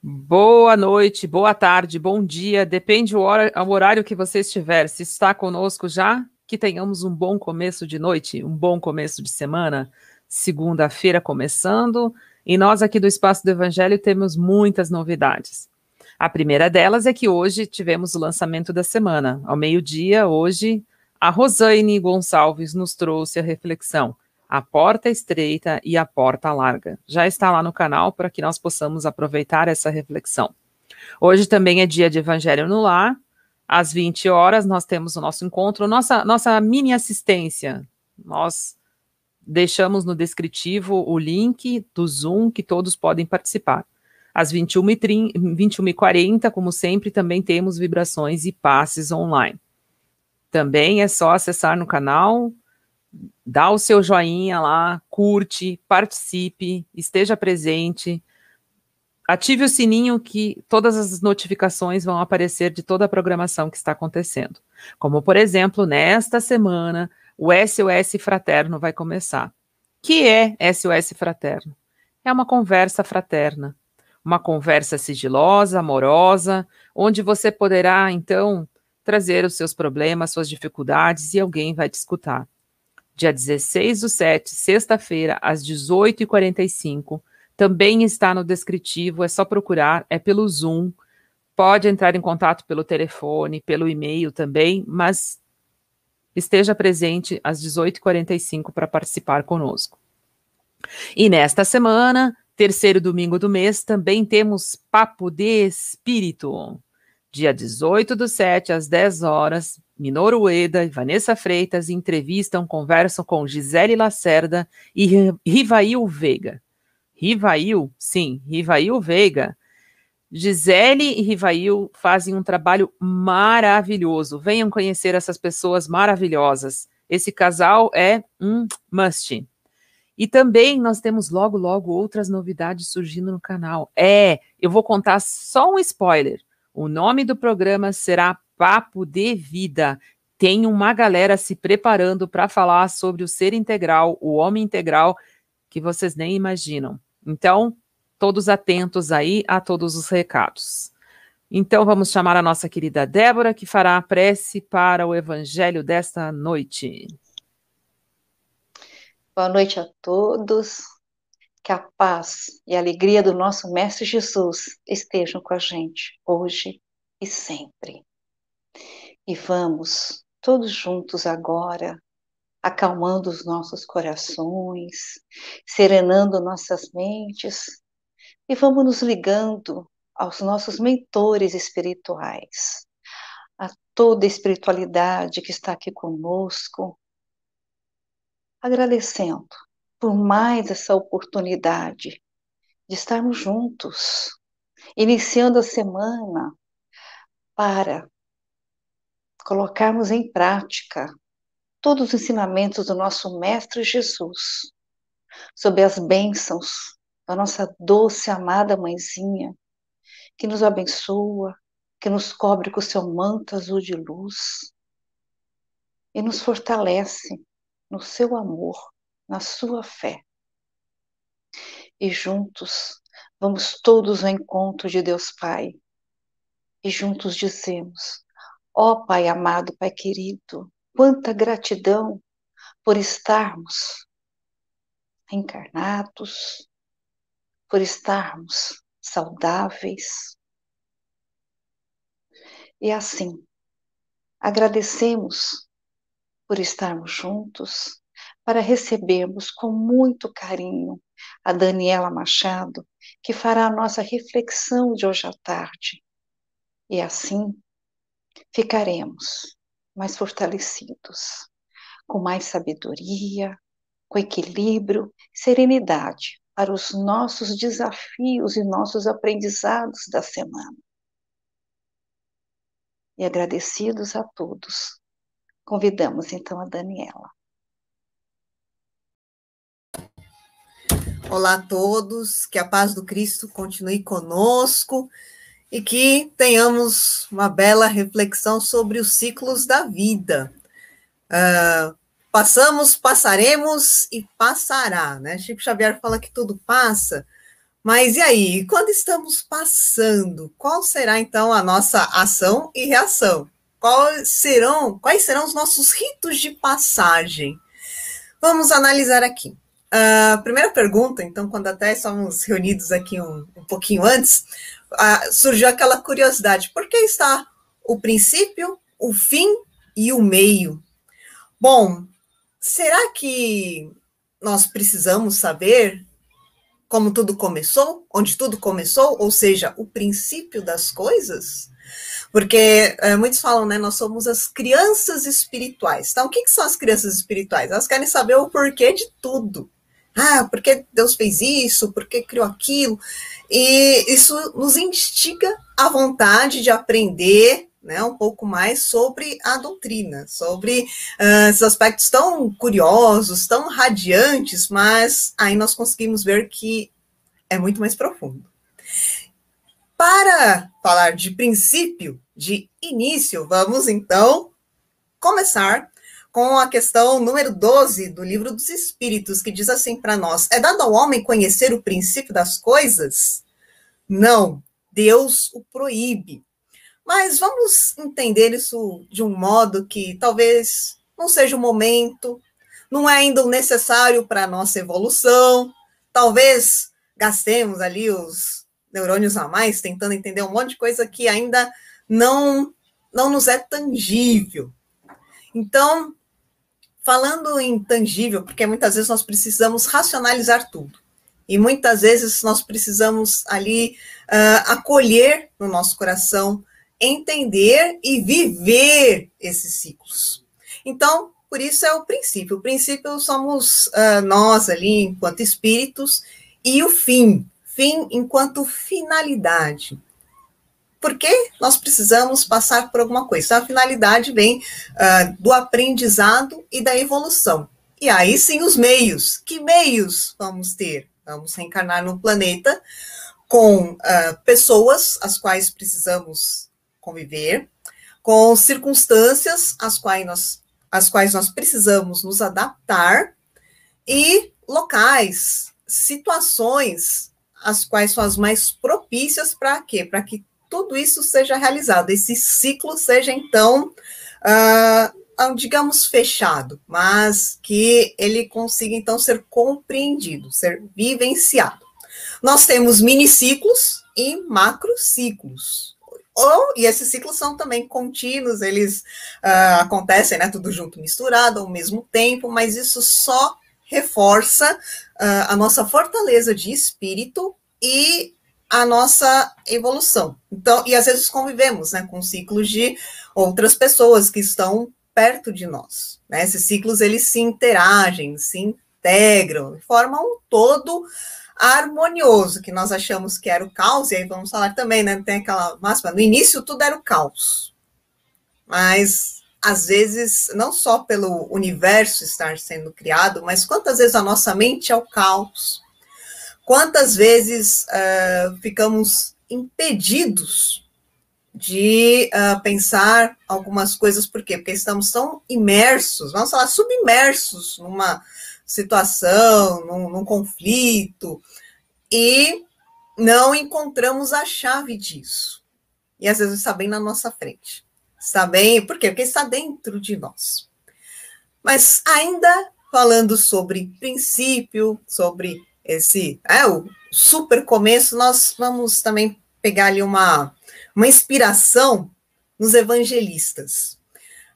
Boa noite, boa tarde, bom dia, depende do horário que você estiver. Se está conosco já, que tenhamos um bom começo de noite, um bom começo de semana, segunda-feira começando, e nós aqui do Espaço do Evangelho temos muitas novidades. A primeira delas é que hoje tivemos o lançamento da semana. Ao meio-dia, hoje, a Rosane Gonçalves nos trouxe a reflexão a porta estreita e a porta larga. Já está lá no canal para que nós possamos aproveitar essa reflexão. Hoje também é dia de Evangelho no Lar. Às 20 horas nós temos o nosso encontro, nossa, nossa mini assistência. Nós deixamos no descritivo o link do Zoom que todos podem participar. Às 21h30, 21h40, como sempre, também temos vibrações e passes online. Também é só acessar no canal, dá o seu joinha lá, curte, participe, esteja presente, ative o sininho que todas as notificações vão aparecer de toda a programação que está acontecendo. Como, por exemplo, nesta semana, o SOS Fraterno vai começar. Que é SOS Fraterno? É uma conversa fraterna, uma conversa sigilosa, amorosa, onde você poderá, então, trazer os seus problemas, suas dificuldades e alguém vai te escutar dia 16 do 7, sexta-feira, às 18h45. Também está no descritivo, é só procurar, é pelo Zoom. Pode entrar em contato pelo telefone, pelo e-mail também, mas esteja presente às 18h45 para participar conosco. E nesta semana, terceiro domingo do mês, também temos Papo de Espírito. Dia 18 do 7, às 10 horas, Minoru Ueda e Vanessa Freitas entrevistam, conversam com Gisele Lacerda e Rivail Veiga. Rivail, sim, Rivail Veiga. Gisele e Rivail fazem um trabalho maravilhoso. Venham conhecer essas pessoas maravilhosas. Esse casal é um must. E também nós temos logo, logo outras novidades surgindo no canal. É, eu vou contar só um spoiler. O nome do programa será Papo de Vida. Tem uma galera se preparando para falar sobre o ser integral, o homem integral, que vocês nem imaginam. Então, todos atentos aí a todos os recados. Então, vamos chamar a nossa querida Débora, que fará a prece para o evangelho desta noite. Boa noite a todos. Que a paz e a alegria do nosso Mestre Jesus estejam com a gente hoje e sempre. E vamos todos juntos agora, acalmando os nossos corações, serenando nossas mentes, e vamos nos ligando aos nossos mentores espirituais, a toda a espiritualidade que está aqui conosco, agradecendo por mais essa oportunidade de estarmos juntos, iniciando a semana para colocarmos em prática todos os ensinamentos do nosso Mestre Jesus, sob as bênçãos da nossa doce, amada mãezinha, que nos abençoa, que nos cobre com o seu manto azul de luz e nos fortalece no seu amor, na sua fé. E juntos vamos todos ao encontro de Deus Pai e juntos dizemos: Ó oh, Pai amado, Pai querido, quanta gratidão por estarmos encarnados, por estarmos saudáveis. E assim, agradecemos por estarmos juntos, para recebermos com muito carinho a Daniela Machado, que fará a nossa reflexão de hoje à tarde. E assim, ficaremos mais fortalecidos, com mais sabedoria, com equilíbrio, serenidade para os nossos desafios e nossos aprendizados da semana. E agradecidos a todos, convidamos então a Daniela. Olá a todos, que a paz do Cristo continue conosco e que tenhamos uma bela reflexão sobre os ciclos da vida. Uh, passamos, passaremos e passará, né? Chico Xavier fala que tudo passa, Mas e aí, quando estamos passando, qual será então a nossa ação e reação? Quais serão, quais serão os nossos ritos de passagem? Vamos analisar aqui. Uh, primeira pergunta, então, quando até estamos reunidos aqui um, um pouquinho antes, uh, surgiu aquela curiosidade: por que está o princípio, o fim e o meio? Bom, será que nós precisamos saber como tudo começou, onde tudo começou, ou seja, o princípio das coisas? Porque é, muitos falam, né? Nós somos as crianças espirituais. Então, o que, que são as crianças espirituais? Elas querem saber o porquê de tudo. Ah, por que Deus fez isso? Por que criou aquilo? E isso nos instiga a vontade de aprender né, um pouco mais sobre a doutrina, sobre uh, esses aspectos tão curiosos, tão radiantes, mas aí nós conseguimos ver que é muito mais profundo. Para falar de princípio, de início, vamos então começar com a questão número 12 do Livro dos Espíritos, que diz assim para nós: É dado ao homem conhecer o princípio das coisas? Não, Deus o proíbe. Mas vamos entender isso de um modo que talvez não seja o momento, não é ainda o necessário para a nossa evolução, talvez gastemos ali os neurônios a mais, tentando entender um monte de coisa que ainda não, não nos é tangível. Então, falando em tangível, porque muitas vezes nós precisamos racionalizar tudo. E muitas vezes nós precisamos ali uh, acolher no nosso coração, entender e viver esses ciclos. Então, por isso é o princípio. O princípio somos uh, nós ali, enquanto espíritos, e o fim, fim enquanto finalidade. Porque nós precisamos passar por alguma coisa. Então, a finalidade vem uh, do aprendizado e da evolução. E aí sim os meios. Que meios vamos ter? Vamos reencarnar no planeta com uh, pessoas as quais precisamos conviver, com circunstâncias as quais nós, as quais nós precisamos nos adaptar e locais, situações as quais são as mais propícias para quê? Para que tudo isso seja realizado, esse ciclo seja, então, uh, digamos, fechado, mas que ele consiga, então, ser compreendido, ser vivenciado. Nós temos miniciclos e macrociclos. Ou, e esses ciclos são também contínuos, eles uh, acontecem, né, tudo junto, misturado, ao mesmo tempo, mas isso só reforça uh, a nossa fortaleza de espírito e a nossa evolução. Então, e às vezes convivemos, né, com ciclos de outras pessoas que estão perto de nós. Né? Esses ciclos eles se interagem, se integram, formam um todo harmonioso que nós achamos que era o caos. E aí vamos falar também, né? Tem aquela máxima. No início tudo era o caos, mas às vezes, não só pelo universo estar sendo criado, mas quantas vezes a nossa mente é o caos, quantas vezes uh, ficamos impedidos de uh, pensar algumas coisas, por quê? Porque estamos tão imersos, vamos falar, submersos numa situação, num, num conflito, e não encontramos a chave disso. E às vezes está bem na nossa frente. Está bem? Por quê? Porque está dentro de nós. Mas ainda falando sobre princípio, sobre esse é, o super começo, nós vamos também pegar ali uma, uma inspiração nos evangelistas.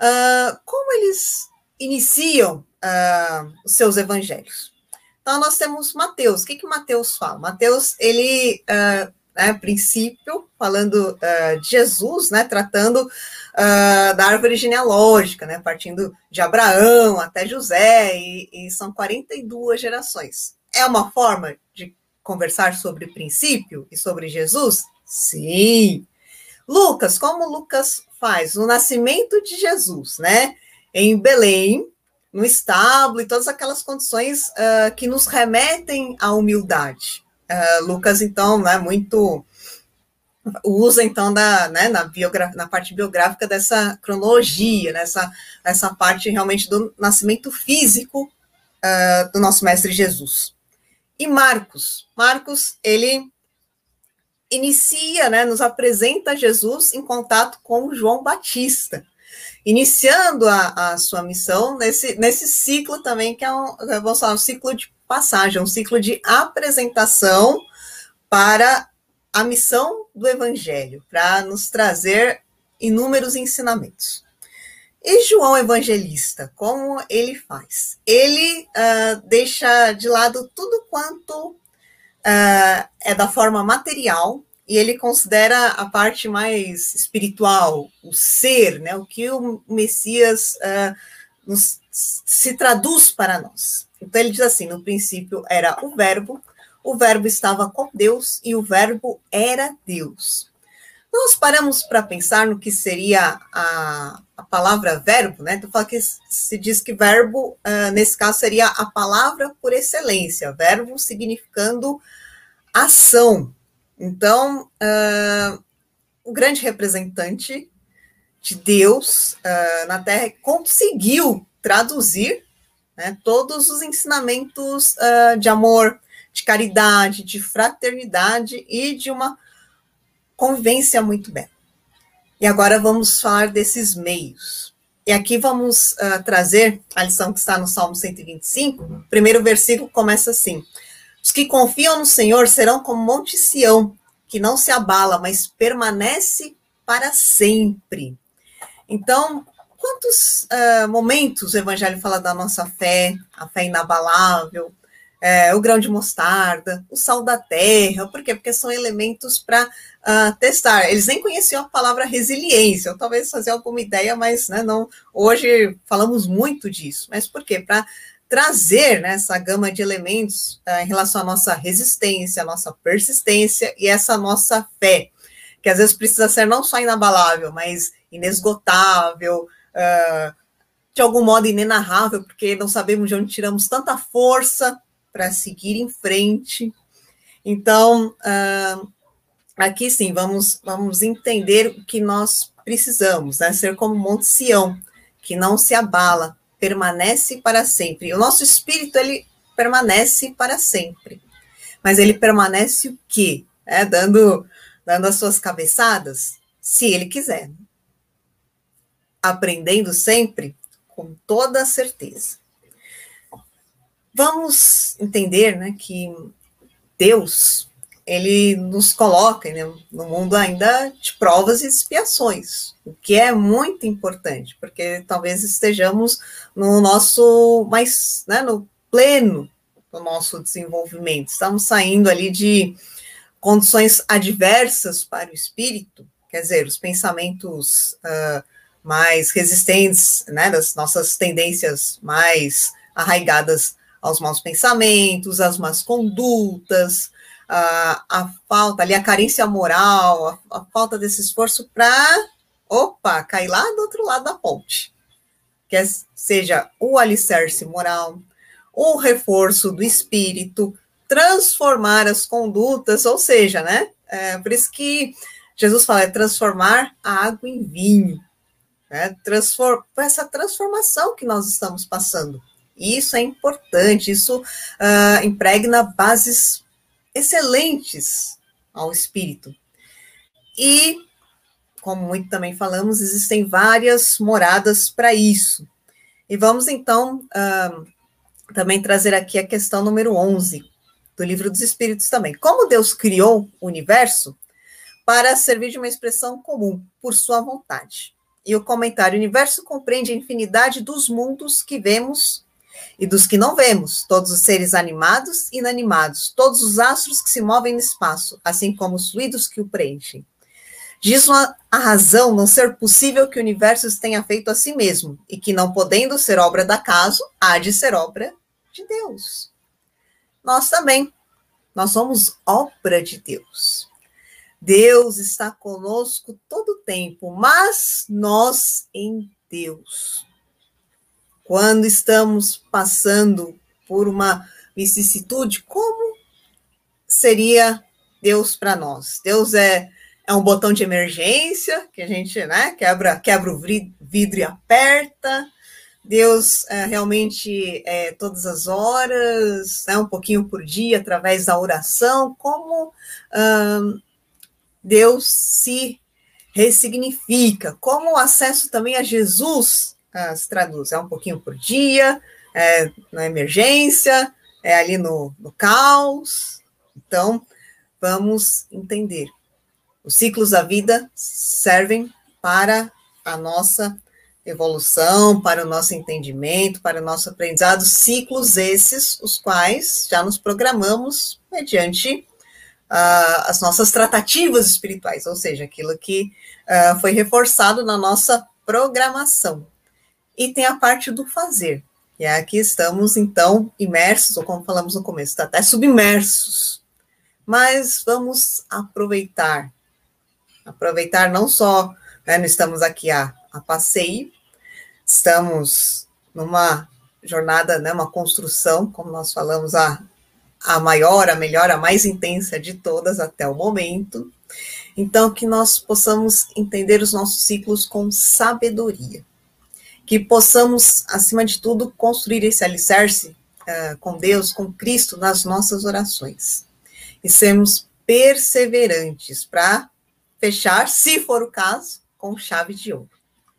Uh, como eles iniciam uh, os seus evangelhos? Então, nós temos Mateus. O que, que Mateus fala? Mateus, ele uh, né, princípio, falando de Jesus, né, tratando da árvore genealógica, né, partindo de Abraão até José, e, e, são 42 gerações. É uma forma de conversar sobre princípio e sobre Jesus? Sim. Lucas, como Lucas faz? O nascimento de Jesus, né, em Belém, no estábulo e todas aquelas condições uh, que nos remetem à humildade. Uh, Lucas, então, né, muito usa então da, né, na, na parte biográfica dessa cronologia, nessa, nessa parte realmente do nascimento físico uh, do nosso mestre Jesus. E Marcos, Marcos, ele inicia, né, nos apresenta Jesus em contato com João Batista, iniciando a, a sua missão nesse, nesse ciclo também, que é um, falar, um ciclo de passagem, um ciclo de apresentação para a missão do Evangelho, para nos trazer inúmeros ensinamentos. E João Evangelista, como ele faz? Ele uh, deixa de lado tudo quanto uh, é da forma material e ele considera a parte mais espiritual, o ser, né, o que o Messias uh, nos, se traduz para nós. Então ele diz assim: no princípio era o Verbo, o Verbo estava com Deus e o Verbo era Deus. Nós paramos para pensar no que seria a, a palavra verbo, né? Tu fala que se diz que verbo, uh, nesse caso, seria a palavra por excelência, verbo significando ação. Então, uh, o grande representante de Deus uh, na Terra conseguiu traduzir né, todos os ensinamentos de amor, de caridade, de fraternidade e de uma convivência muito bela. E agora vamos falar desses meios. E aqui vamos uh, trazer a lição que está no Salmo 125. O primeiro versículo começa assim: Os que confiam no Senhor serão como Monte Sião, que não se abala, mas permanece para sempre. Então, quantos uh, momentos o Evangelho fala da nossa fé, a fé inabalável, é, o grão de mostarda, o sal da terra, por quê? Porque são elementos para uh, ah, testar. Eles nem conheciam a palavra resiliência, ou talvez fazer alguma ideia, mas né, não. Hoje falamos muito disso. Mas por quê? Para trazer né, essa gama de elementos uh, em relação à nossa resistência, à nossa persistência e essa nossa fé, que às vezes precisa ser não só inabalável, mas inesgotável, uh, de algum modo inenarrável, porque não sabemos de onde tiramos tanta força para seguir em frente. Então, uh, aqui sim, vamos, vamos entender o que nós precisamos, né? Ser como Monte Sião, que não se abala, permanece para sempre. O nosso espírito, ele permanece para sempre. Mas ele permanece o quê? É, dando, dando as suas cabeçadas? Se ele quiser aprendendo sempre, com toda certeza. Vamos entender né, que Deus ele nos coloca né, no mundo ainda de provas e expiações, o que é muito importante, porque talvez estejamos no nosso mais, né, no pleno do nosso desenvolvimento. Estamos saindo ali de condições adversas para o espírito, quer dizer, os pensamentos uh, mais resistentes, né, das nossas tendências mais arraigadas aos maus pensamentos, às más condutas, a, falta ali, a carência moral, a, a falta desse esforço para, opa, cair lá do outro lado da ponte. Que seja o alicerce moral, o reforço do espírito, transformar as condutas, ou seja, né? É, por isso que Jesus fala, é transformar a água em vinho né? Transform essa transformação que nós estamos passando. Isso é importante, isso uh, impregna bases excelentes ao espírito. E, como muito também falamos, existem várias moradas para isso. E vamos então uh, também trazer aqui a questão número 11 do livro dos Espíritos também. Como Deus criou o universo para servir de uma expressão comum, por sua vontade. E o comentário: o universo compreende a infinidade dos mundos que vemos e dos que não vemos, todos os seres animados e inanimados, todos os astros que se movem no espaço, assim como os fluidos que o preenchem. Diz a razão não ser possível que o universo tenha feito a si mesmo, e que, não podendo ser obra da acaso, há de ser obra de Deus. Nós também, nós somos obra de Deus. Deus está conosco todo o tempo, mas nós em Deus. Quando estamos passando por uma vicissitude, como seria Deus para nós? Deus é, é um botão de emergência que a gente né, quebra, quebra o vidro e aperta. Deus é, realmente é todas as horas, né, um pouquinho por dia, através da oração, como Deus se ressignifica, como o acesso também a Jesus uh, se traduz, é um pouquinho por dia, é na emergência, é ali no, no caos. Então, vamos entender. Os ciclos da vida servem para a nossa evolução, para o nosso entendimento, para o nosso aprendizado, ciclos esses, os quais já nos programamos mediante uh, as nossas tratativas espirituais, ou seja, aquilo que uh, foi reforçado na nossa programação. E tem a parte do fazer, e aqui estamos, então, imersos, ou como falamos no começo, até submersos. Mas vamos aproveitar. Aproveitar não só, né, não estamos aqui a, a passeio, estamos numa jornada, né, uma construção, como nós falamos, a, a maior, a melhor, a mais intensa de todas até o momento. Então, que nós possamos entender os nossos ciclos com sabedoria. Que possamos, acima de tudo, construir esse alicerce uh, com Deus, com Cristo nas nossas orações. E sermos perseverantes para fechar, se for o caso, com chave de ouro.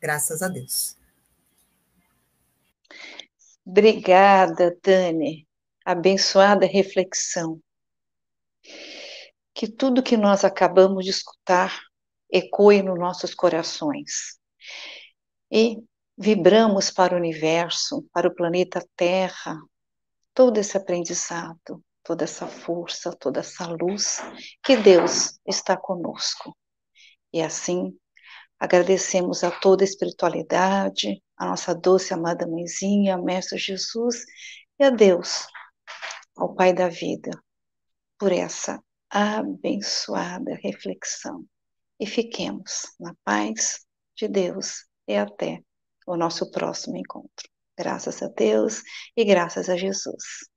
Graças a Deus. Obrigada, Dani abençoada reflexão. Que tudo que nós acabamos de escutar ecoe nos nossos corações. E vibramos para o universo, para o planeta Terra, todo esse aprendizado, toda essa força, toda essa luz, que Deus está conosco. E assim, agradecemos a toda a espiritualidade, a nossa doce amada mãezinha, Mestre Jesus, e a Deus ao Pai da vida por essa abençoada reflexão. E fiquemos na paz de Deus e até o nosso próximo encontro. Graças a Deus e graças a Jesus.